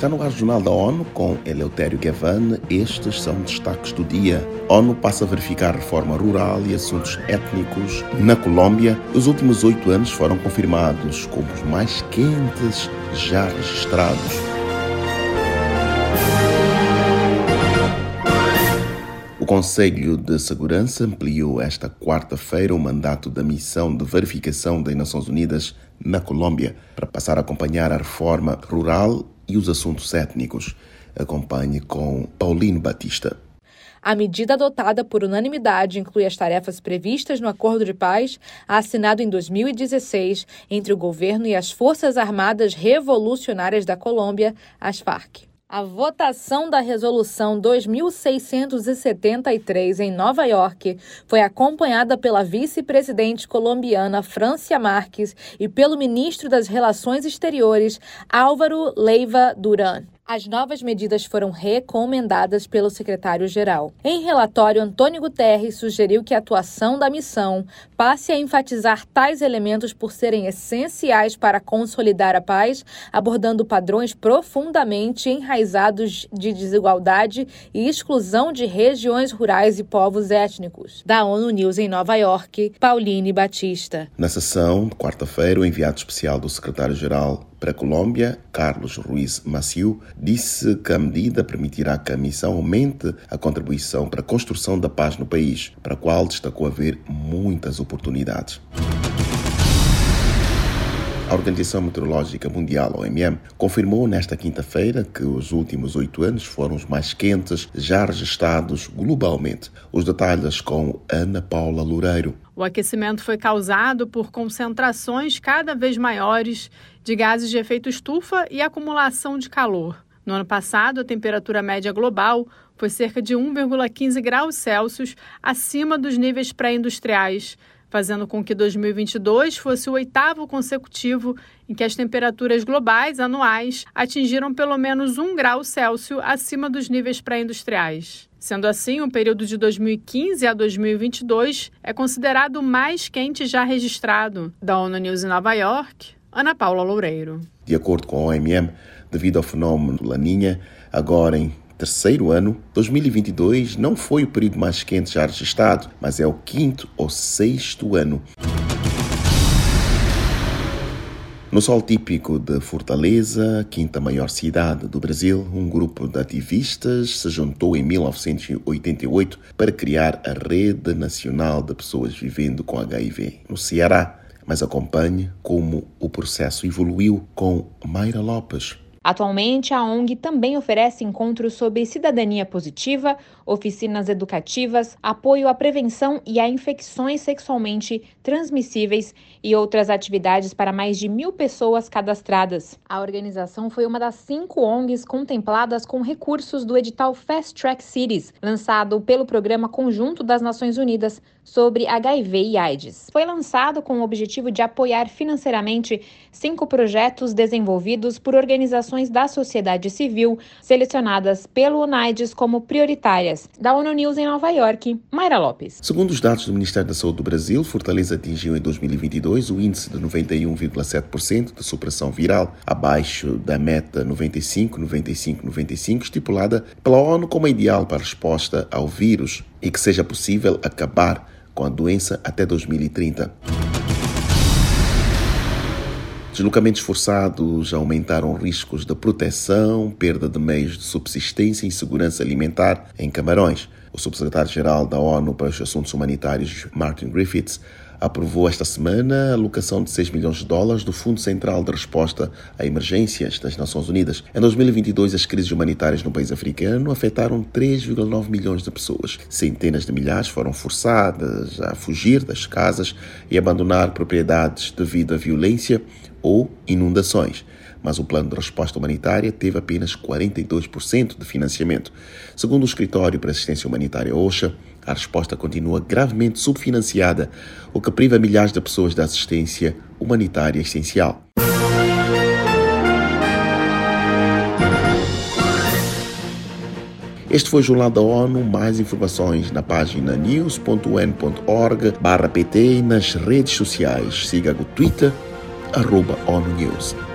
Está no ar Jornal da ONU com Eleutério Gavan. Estes são destaques do dia. ONU passa a verificar reforma rural e assuntos étnicos na Colômbia. Os últimos oito anos foram confirmados como os mais quentes já registrados. O Conselho de Segurança ampliou esta quarta-feira o mandato da missão de verificação das Nações Unidas na Colômbia para passar a acompanhar a reforma rural e os assuntos étnicos. Acompanhe com Paulino Batista. A medida adotada por unanimidade inclui as tarefas previstas no Acordo de Paz, assinado em 2016 entre o governo e as Forças Armadas Revolucionárias da Colômbia, as FARC. A votação da Resolução 2673 em Nova York foi acompanhada pela vice-presidente colombiana Francia Marques e pelo ministro das Relações Exteriores Álvaro Leiva Duran. As novas medidas foram recomendadas pelo secretário-geral. Em relatório, Antônio Guterres sugeriu que a atuação da missão passe a enfatizar tais elementos por serem essenciais para consolidar a paz, abordando padrões profundamente enraizados de desigualdade e exclusão de regiões rurais e povos étnicos. Da ONU News em Nova York, Pauline Batista. Na sessão, quarta-feira, o enviado especial do secretário-geral para a Colômbia, Carlos Ruiz Maciú, disse que a medida permitirá que a missão aumente a contribuição para a construção da paz no país, para a qual destacou haver muitas oportunidades. A Organização Meteorológica Mundial, OMM, confirmou nesta quinta-feira que os últimos oito anos foram os mais quentes já registrados globalmente. Os detalhes com Ana Paula Loureiro. O aquecimento foi causado por concentrações cada vez maiores de gases de efeito estufa e acumulação de calor. No ano passado, a temperatura média global foi cerca de 1,15 graus Celsius acima dos níveis pré-industriais, fazendo com que 2022 fosse o oitavo consecutivo em que as temperaturas globais anuais atingiram pelo menos um grau Celsius acima dos níveis pré-industriais. Sendo assim, o período de 2015 a 2022 é considerado o mais quente já registrado. Da ONU News em Nova York, Ana Paula Loureiro. De acordo com a OMM, devido ao fenômeno Laninha, agora em terceiro ano, 2022 não foi o período mais quente já registrado, mas é o quinto ou sexto ano. No sol típico de Fortaleza, quinta maior cidade do Brasil, um grupo de ativistas se juntou em 1988 para criar a Rede Nacional de Pessoas Vivendo com HIV no Ceará. Mas acompanhe como o processo evoluiu com Mayra Lopes. Atualmente, a ONG também oferece encontros sobre cidadania positiva, oficinas educativas, apoio à prevenção e a infecções sexualmente transmissíveis e outras atividades para mais de mil pessoas cadastradas. A organização foi uma das cinco ONGs contempladas com recursos do edital Fast Track Cities, lançado pelo Programa Conjunto das Nações Unidas sobre HIV e AIDS. Foi lançado com o objetivo de apoiar financeiramente cinco projetos desenvolvidos por organizações da sociedade civil selecionadas pelo UNAIDS como prioritárias. Da ONU News em Nova York, Mayra Lopes. Segundo os dados do Ministério da Saúde do Brasil, Fortaleza atingiu em 2022 o índice de 91,7% de supressão viral, abaixo da meta 95-95-95 estipulada pela ONU como ideal para a resposta ao vírus e que seja possível acabar com a doença até 2030. Deslocamentos forçados aumentaram riscos de proteção, perda de meios de subsistência e segurança alimentar em Camarões. O subsecretário-geral da ONU para os Assuntos Humanitários, Martin Griffiths, aprovou esta semana a alocação de 6 milhões de dólares do Fundo Central de Resposta a Emergências das Nações Unidas. Em 2022, as crises humanitárias no país africano afetaram 3,9 milhões de pessoas. Centenas de milhares foram forçadas a fugir das casas e abandonar propriedades devido à violência ou inundações mas o plano de resposta humanitária teve apenas 42% de financiamento. Segundo o Escritório para Assistência Humanitária OSHA, a resposta continua gravemente subfinanciada, o que priva milhares de pessoas da assistência humanitária essencial. Este foi o Jornal da ONU. Mais informações na página news.un.org/pt e nas redes sociais. Siga o Twitter, arroba ONU News.